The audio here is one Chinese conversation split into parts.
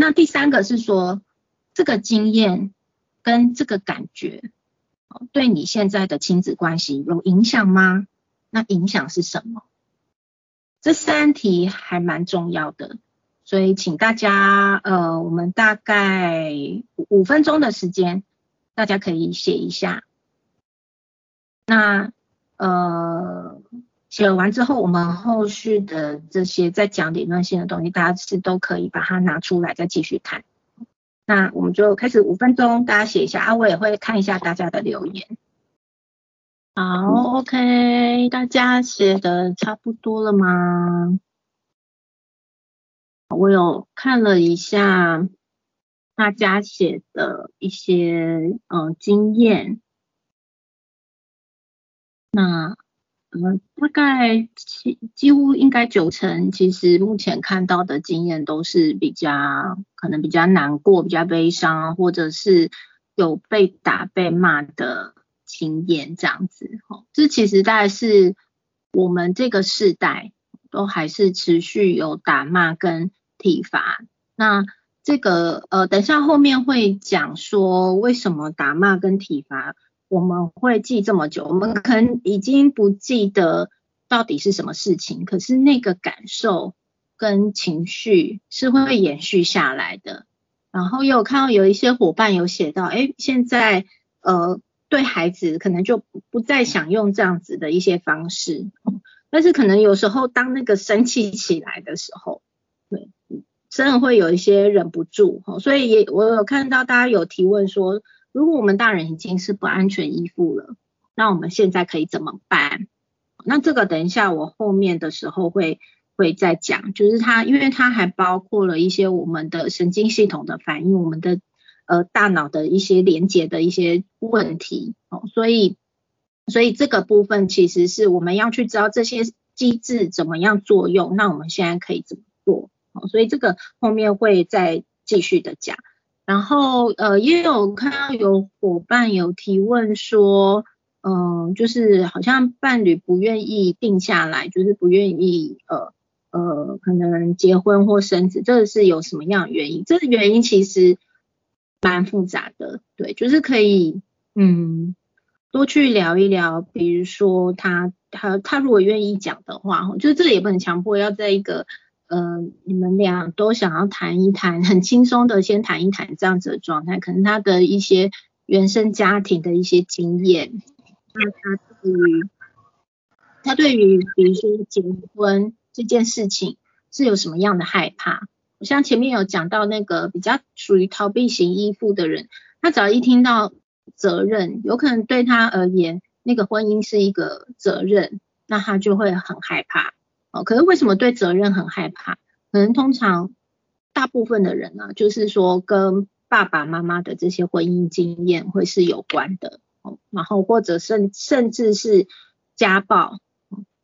那第三个是说，这个经验跟这个感觉，对你现在的亲子关系有影响吗？那影响是什么？这三题还蛮重要的，所以请大家，呃，我们大概五分钟的时间，大家可以写一下。那，呃。写完之后，我们后续的这些在讲理论性的东西，大家是都可以把它拿出来再继续看。那我们就开始五分钟，大家写一下啊，我也会看一下大家的留言。好，OK，大家写的差不多了吗？我有看了一下大家写的一些嗯经验，那。嗯，大概几几乎应该九成，其实目前看到的经验都是比较可能比较难过、比较悲伤，或者是有被打、被骂的经验这样子。哈，这其实大概是我们这个世代都还是持续有打骂跟体罚。那这个呃，等下后面会讲说为什么打骂跟体罚。我们会记这么久，我们可能已经不记得到底是什么事情，可是那个感受跟情绪是会延续下来的。然后又看到有一些伙伴有写到，哎，现在呃对孩子可能就不再想用这样子的一些方式，但是可能有时候当那个生气起来的时候，对，真的会有一些忍不住，所以也我有看到大家有提问说。如果我们大人已经是不安全依附了，那我们现在可以怎么办？那这个等一下我后面的时候会会再讲，就是它，因为它还包括了一些我们的神经系统的反应，我们的呃大脑的一些连接的一些问题哦，所以所以这个部分其实是我们要去知道这些机制怎么样作用，那我们现在可以怎么做？哦，所以这个后面会再继续的讲。然后呃也有看到有伙伴有提问说，嗯，就是好像伴侣不愿意定下来，就是不愿意呃呃可能结婚或生子，这是有什么样的原因？这个原因其实蛮复杂的，对，就是可以嗯多去聊一聊，比如说他他他如果愿意讲的话，就是这个也不能强迫要在一个。呃，你们俩都想要谈一谈，很轻松的先谈一谈这样子的状态，可能他的一些原生家庭的一些经验，那他对于他对于比如说结婚这件事情是有什么样的害怕？我像前面有讲到那个比较属于逃避型依附的人，他只要一听到责任，有可能对他而言那个婚姻是一个责任，那他就会很害怕。哦，可是为什么对责任很害怕？可能通常大部分的人呢，就是说跟爸爸妈妈的这些婚姻经验会是有关的哦，然后或者甚甚至是家暴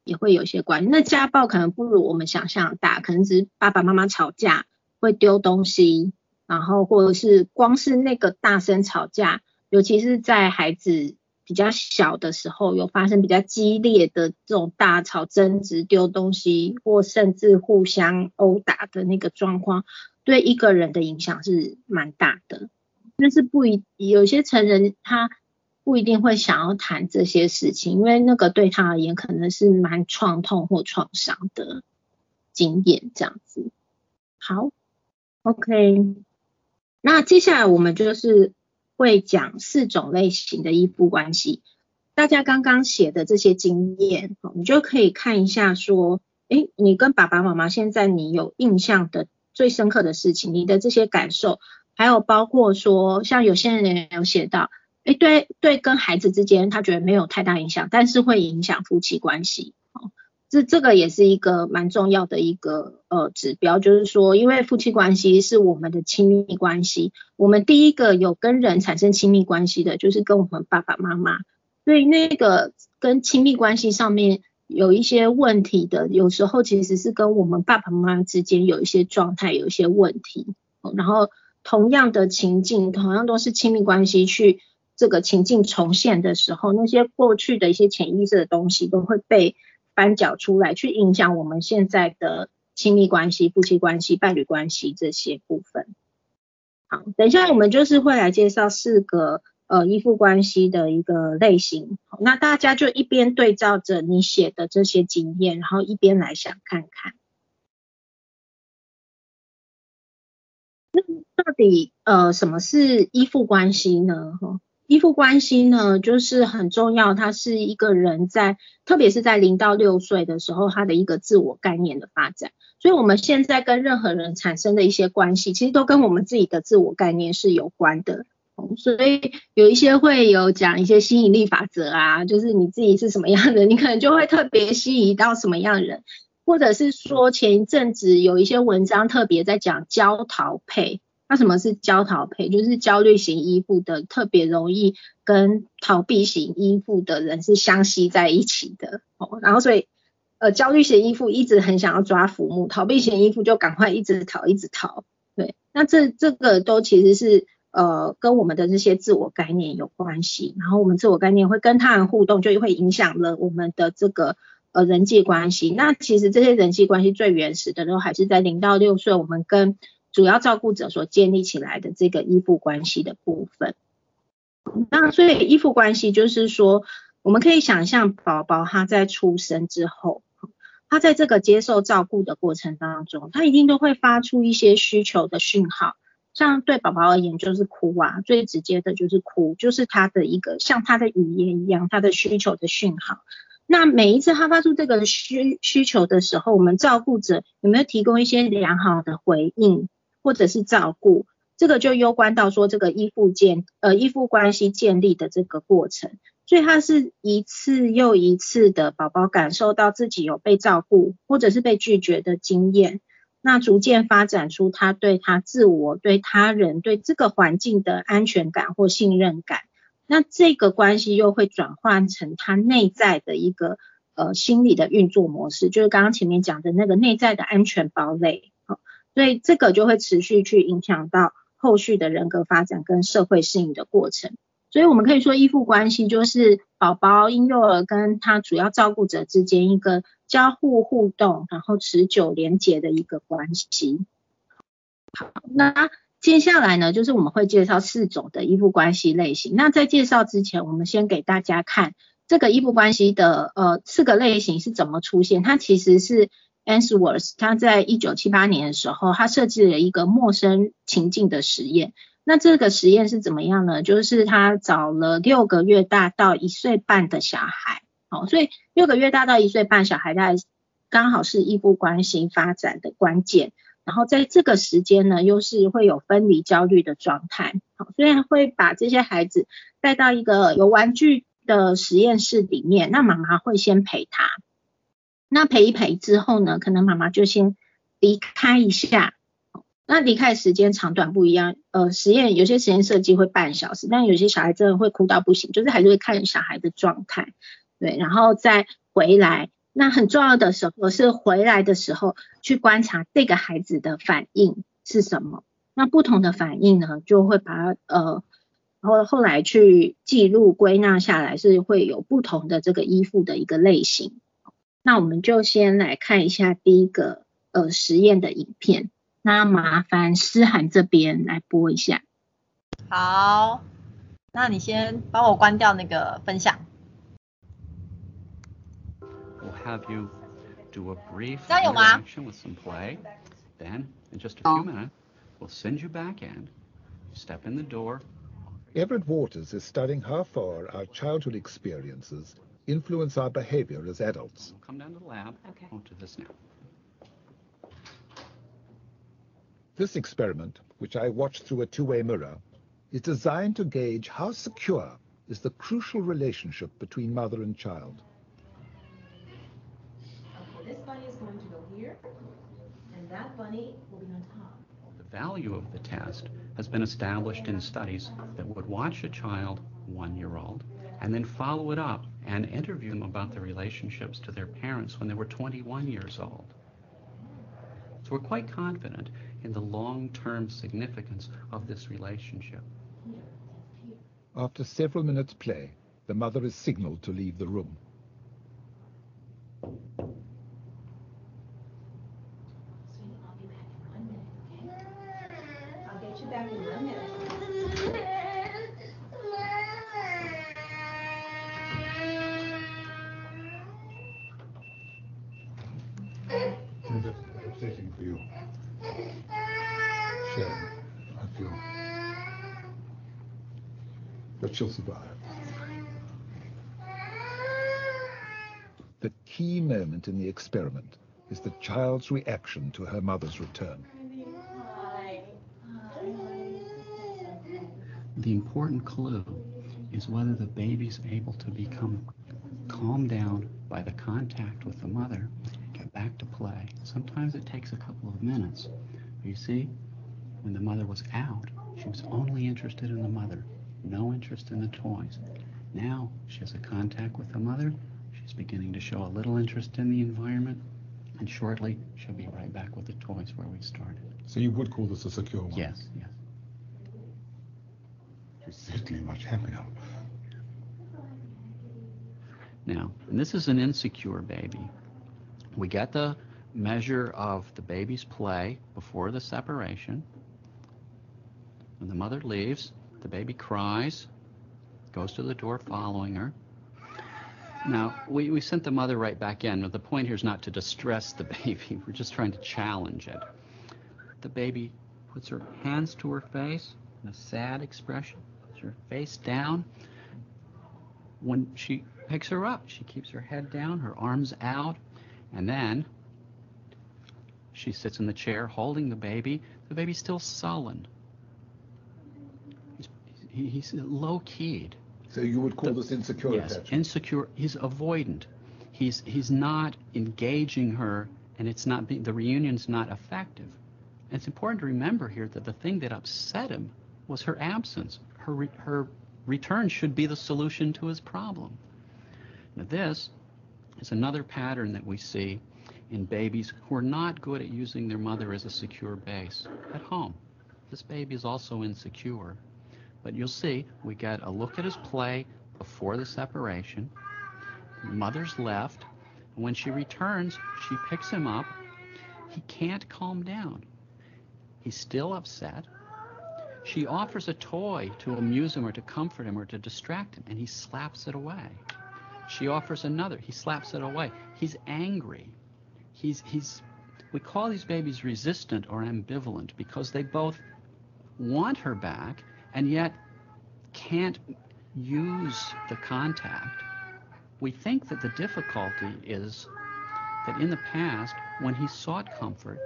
也会有些关。那家暴可能不如我们想象大，可能只是爸爸妈妈吵架会丢东西，然后或者是光是那个大声吵架，尤其是在孩子。比较小的时候有发生比较激烈的这种大吵争执、丢东西或甚至互相殴打的那个状况，对一个人的影响是蛮大的。但是不一有些成人他不一定会想要谈这些事情，因为那个对他而言可能是蛮创痛或创伤的经验这样子。好，OK，那接下来我们就是。会讲四种类型的依附关系，大家刚刚写的这些经验，你就可以看一下，说，哎，你跟爸爸妈妈现在你有印象的最深刻的事情，你的这些感受，还有包括说，像有些人有写到，哎，对对，跟孩子之间他觉得没有太大影响，但是会影响夫妻关系。这这个也是一个蛮重要的一个呃指标，就是说，因为夫妻关系是我们的亲密关系，我们第一个有跟人产生亲密关系的，就是跟我们爸爸妈妈，所以那个跟亲密关系上面有一些问题的，有时候其实是跟我们爸爸妈妈之间有一些状态有一些问题，然后同样的情境，同样都是亲密关系去这个情境重现的时候，那些过去的一些潜意识的东西都会被。翻搅出来，去影响我们现在的亲密关系、夫妻关系、伴侣关系这些部分。好，等一下我们就是会来介绍四个呃依附关系的一个类型。那大家就一边对照着你写的这些经验，然后一边来想看看，那到底呃什么是依附关系呢？哈。依附关系呢，就是很重要，它是一个人在，特别是在零到六岁的时候，他的一个自我概念的发展。所以，我们现在跟任何人产生的一些关系，其实都跟我们自己的自我概念是有关的。所以，有一些会有讲一些吸引力法则啊，就是你自己是什么样的，你可能就会特别吸引到什么样的人，或者是说前一阵子有一些文章特别在讲焦桃配。那什么是焦逃配？就是焦虑型依附的，特别容易跟逃避型依附的人是相吸在一起的。哦，然后所以，呃，焦虑型依附一直很想要抓浮木，逃避型依附就赶快一直逃，一直逃。对，那这这个都其实是呃跟我们的这些自我概念有关系。然后我们自我概念会跟他人互动，就会影响了我们的这个呃人际关系。那其实这些人际关系最原始的都还是在零到六岁，我们跟主要照顾者所建立起来的这个依附关系的部分，那所以依附关系就是说，我们可以想象宝宝他在出生之后，他在这个接受照顾的过程当中，他一定都会发出一些需求的讯号，像对宝宝而言就是哭啊，最直接的就是哭，就是他的一个像他的语言一样，他的需求的讯号。那每一次他发出这个需需求的时候，我们照顾者有没有提供一些良好的回应？或者是照顾，这个就攸关到说这个依附建呃依附关系建立的这个过程，所以他是一次又一次的宝宝感受到自己有被照顾或者是被拒绝的经验，那逐渐发展出他对他自我、对他人、对这个环境的安全感或信任感，那这个关系又会转换成他内在的一个呃心理的运作模式，就是刚刚前面讲的那个内在的安全堡垒。所以这个就会持续去影响到后续的人格发展跟社会适应的过程。所以我们可以说依附关系就是宝宝婴幼儿跟他主要照顾者之间一个交互互动，然后持久连结的一个关系。好，那接下来呢，就是我们会介绍四种的依附关系类型。那在介绍之前，我们先给大家看这个依附关系的呃四个类型是怎么出现。它其实是。Answorth 他在一九七八年的时候，他设计了一个陌生情境的实验。那这个实验是怎么样呢？就是他找了六个月大到一岁半的小孩，好，所以六个月大到一岁半小孩，他刚好是依附关系发展的关键。然后在这个时间呢，又是会有分离焦虑的状态，好，所以会把这些孩子带到一个有玩具的实验室里面，那妈妈会先陪他。那陪一陪之后呢，可能妈妈就先离开一下。那离开时间长短不一样，呃，实验有些实验设计会半小时，但有些小孩真的会哭到不行，就是还是会看小孩的状态，对，然后再回来。那很重要的时候是回来的时候去观察这个孩子的反应是什么。那不同的反应呢，就会把呃，然后后来去记录归纳下来，是会有不同的这个依附的一个类型。那我们就先来看一下第一个呃实验的影片。那麻烦思涵这边来播一下。好，那你先帮我关掉那个分享。We'll have you do a brief interaction with some play. Then, in just a few minutes, we'll send you back in. Step in the door. Everett Waters is studying how far our childhood experiences influence our behavior as adults. We'll come down to the lab. Okay. We'll do this now. This experiment, which I watched through a two-way mirror, is designed to gauge how secure is the crucial relationship between mother and child. Okay, this bunny is going to go here, and that bunny will be on top. The value of the test has been established in studies that would watch a child, one year old, and then follow it up and interview them about their relationships to their parents when they were 21 years old. So we're quite confident in the long-term significance of this relationship. After several minutes play, the mother is signaled to leave the room. That she'll survive. The key moment in the experiment is the child's reaction to her mother's return. The important clue is whether the baby's able to become calmed down by the contact with the mother, get back to play. Sometimes it takes a couple of minutes. You see, when the mother was out, she was only interested in the mother, no interest in the toys. Now she has a contact with the mother. She's beginning to show a little interest in the environment, and shortly she'll be right back with the toys where we started. So you would call this a secure one? Yes, yes. She's certainly much happier. Now, and this is an insecure baby. We get the measure of the baby's play before the separation. When the mother leaves, the baby cries, goes to the door following her. Now, we, we sent the mother right back in. The point here is not to distress the baby, we're just trying to challenge it. The baby puts her hands to her face in a sad expression, puts her face down. When she picks her up, she keeps her head down, her arms out, and then she sits in the chair holding the baby. The baby's still sullen. He's, he- he's low keyed. So you would call The- this insecure yes, attachment? insecure. He's avoidant. He's he's not engaging her, and it's not being, the reunion's not effective. And it's important to remember here that the thing that upset him was her absence. Her re, her return should be the solution to his problem. Now this is another pattern that we see in babies who are not good at using their mother as a secure base at home. This baby is also insecure. But you'll see, we get a look at his play before the separation. Mother's left. When she returns, she picks him up. He can't calm down. He's still upset. She offers a toy to amuse him or to comfort him or to distract him, and he slaps it away. She offers another. He slaps it away. He's angry. He's, he's, we call these babies resistant or ambivalent because they both want her back and yet can't use the contact. We think that the difficulty is that in the past, when he sought comfort,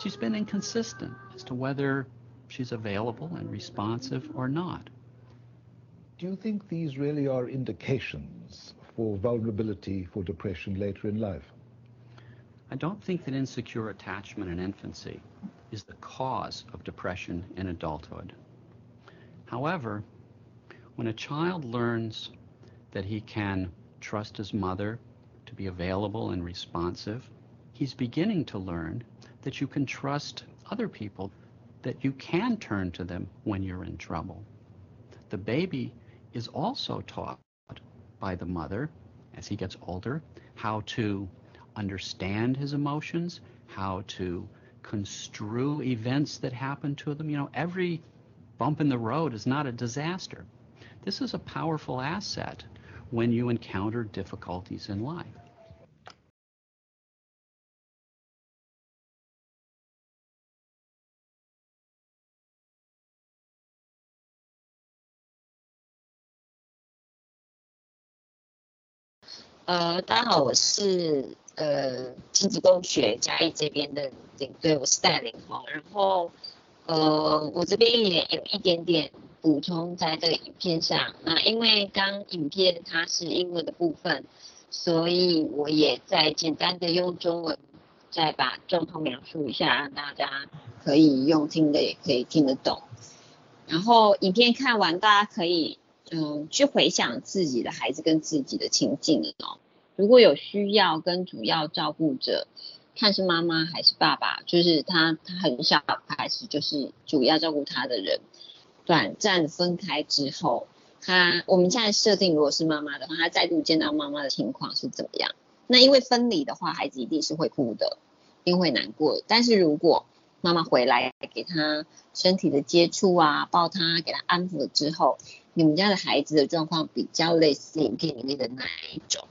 she's been inconsistent as to whether she's available and responsive or not. Do you think these really are indications for vulnerability for depression later in life? I don't think that insecure attachment in infancy is the cause of depression in adulthood. However, when a child learns that he can trust his mother to be available and responsive, he's beginning to learn that you can trust other people, that you can turn to them when you're in trouble. The baby is also taught by the mother as he gets older how to understand his emotions, how to construe events that happen to them. You know, every bump in the road is not a disaster. This is a powerful asset when you encounter difficulties in life.呃，大家好，我是呃亲子共学嘉义这边的领队，我是戴琳哈。然后 呃，我这边也有一点点补充在这个影片上。那因为刚影片它是英文的部分，所以我也再简单的用中文再把状况描述一下，让大家可以用听的也可以听得懂。然后影片看完，大家可以嗯，去回想自己的孩子跟自己的情境哦。如果有需要跟主要照顾者，看是妈妈还是爸爸，就是他他很小开始就是主要照顾他的人，短暂分开之后，他我们现在设定如果是妈妈的话，他再度见到妈妈的情况是怎么样？那因为分离的话，孩子一定是会哭的，一定会难过。但是如果妈妈回来给他身体的接触啊，抱他，给他安抚了之后，你们家的孩子的状况比较类似影片里面的哪一种？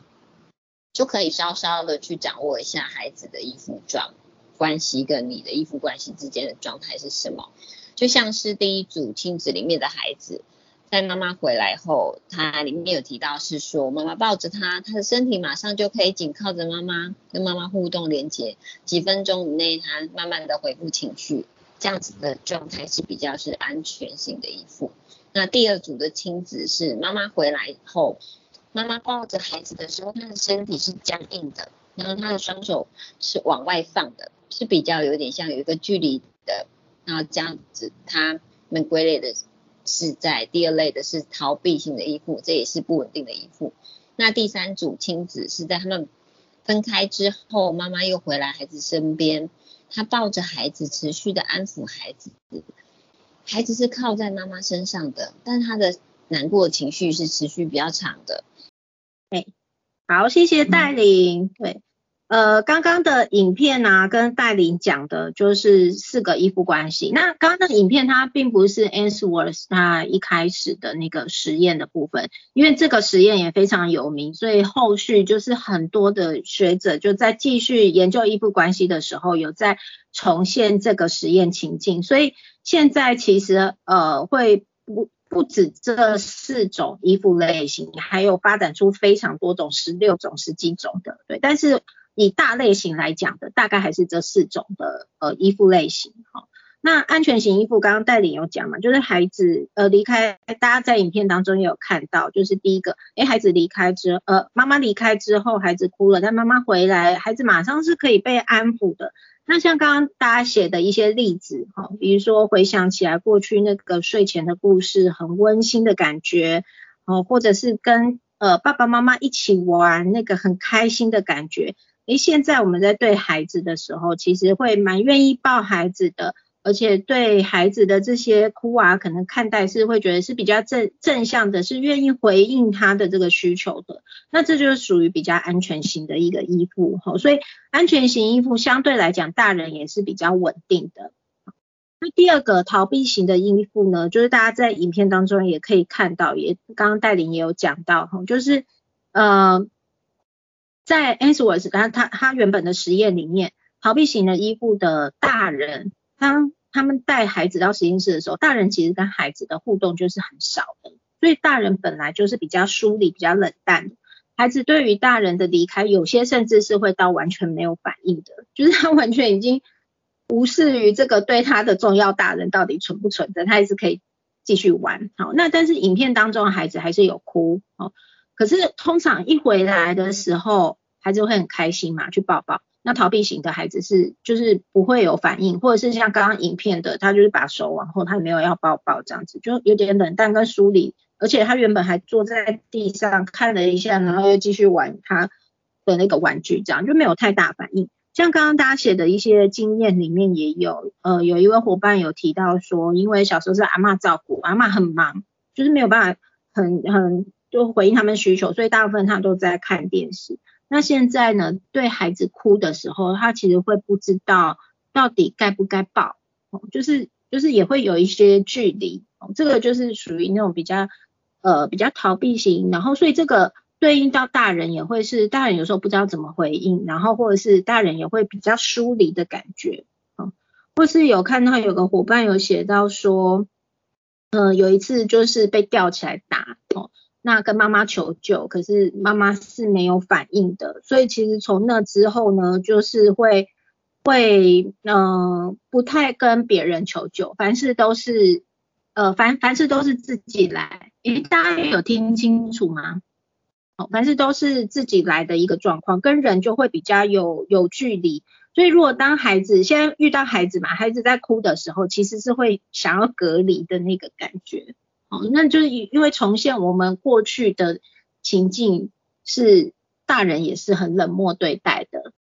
就可以稍稍的去掌握一下孩子的依附状关系跟你的依附关系之间的状态是什么。就像是第一组亲子里面的孩子，在妈妈回来后，他里面有提到是说，妈妈抱着他，他的身体马上就可以紧靠着妈妈，跟妈妈互动连接，几分钟以内他慢慢的恢复情绪，这样子的状态是比较是安全性的依附。那第二组的亲子是妈妈回来后。妈妈抱着孩子的时候，他的身体是僵硬的，然后他的双手是往外放的，是比较有点像有一个距离的，然后这样子，他们归类的是在第二类的是逃避型的依附，这也是不稳定的依附。那第三组亲子是在他们分开之后，妈妈又回来孩子身边，他抱着孩子，持续的安抚孩子，孩子是靠在妈妈身上的，但他的难过情绪是持续比较长的。哎，好，谢谢戴琳。对，呃，刚刚的影片呢，跟戴琳讲的就是四个依附关系。那刚刚的影片它并不是 Answorth 他一开始的那个实验的部分，因为这个实验也非常有名，所以后续就是很多的学者就在继续研究依附关系的时候，有在重现这个实验情境。所以现在其实呃会不。不止这四种依附类型，还有发展出非常多种，十六种、十几种的，对。但是以大类型来讲的，大概还是这四种的呃依附类型。哈，那安全型依附，刚刚戴领有讲嘛，就是孩子呃离开，大家在影片当中也有看到，就是第一个，哎，孩子离开之呃妈妈离开之后，孩子哭了，但妈妈回来，孩子马上是可以被安抚的。那像刚刚大家写的一些例子，哈，比如说回想起来过去那个睡前的故事，很温馨的感觉，哦，或者是跟呃爸爸妈妈一起玩那个很开心的感觉，诶，现在我们在对孩子的时候，其实会蛮愿意抱孩子的。而且对孩子的这些哭啊，可能看待是会觉得是比较正正向的，是愿意回应他的这个需求的。那这就是属于比较安全型的一个依附哈。所以安全型依附相对来讲，大人也是比较稳定的。那第二个逃避型的依附呢，就是大家在影片当中也可以看到，也刚刚戴琳也有讲到哈，就是呃，在 Answers 他他他原本的实验里面，逃避型的依附的大人。当他们带孩子到实验室的时候，大人其实跟孩子的互动就是很少的，所以大人本来就是比较疏离、比较冷淡的。孩子对于大人的离开，有些甚至是会到完全没有反应的，就是他完全已经无视于这个对他的重要大人到底存不存在，他还是可以继续玩。好，那但是影片当中的孩子还是有哭，哦，可是通常一回来的时候，孩子会很开心嘛，去抱抱。那逃避型的孩子是就是不会有反应，或者是像刚刚影片的，他就是把手往后，他没有要抱抱这样子，就有点冷淡跟疏离，而且他原本还坐在地上看了一下，然后又继续玩他的那个玩具，这样就没有太大反应。像刚刚大家写的一些经验里面也有，呃，有一位伙伴有提到说，因为小时候是阿妈照顾，阿妈很忙，就是没有办法很很就回应他们需求，所以大部分他都在看电视。那现在呢？对孩子哭的时候，他其实会不知道到底该不该抱，就是就是也会有一些距离，这个就是属于那种比较呃比较逃避型，然后所以这个对应到大人也会是大人有时候不知道怎么回应，然后或者是大人也会比较疏离的感觉，嗯，或是有看到有个伙伴有写到说，嗯，有一次就是被吊起来打，哦。那跟妈妈求救，可是妈妈是没有反应的，所以其实从那之后呢，就是会会嗯不太跟别人求救，凡事都是呃凡凡事都是自己来，诶大家有听清楚吗？哦，凡事都是自己来的一个状况，跟人就会比较有有距离，所以如果当孩子现在遇到孩子嘛，孩子在哭的时候，其实是会想要隔离的那个感觉。哦，那就是因为重现我们过去的情境，是大人也是很冷漠对待的，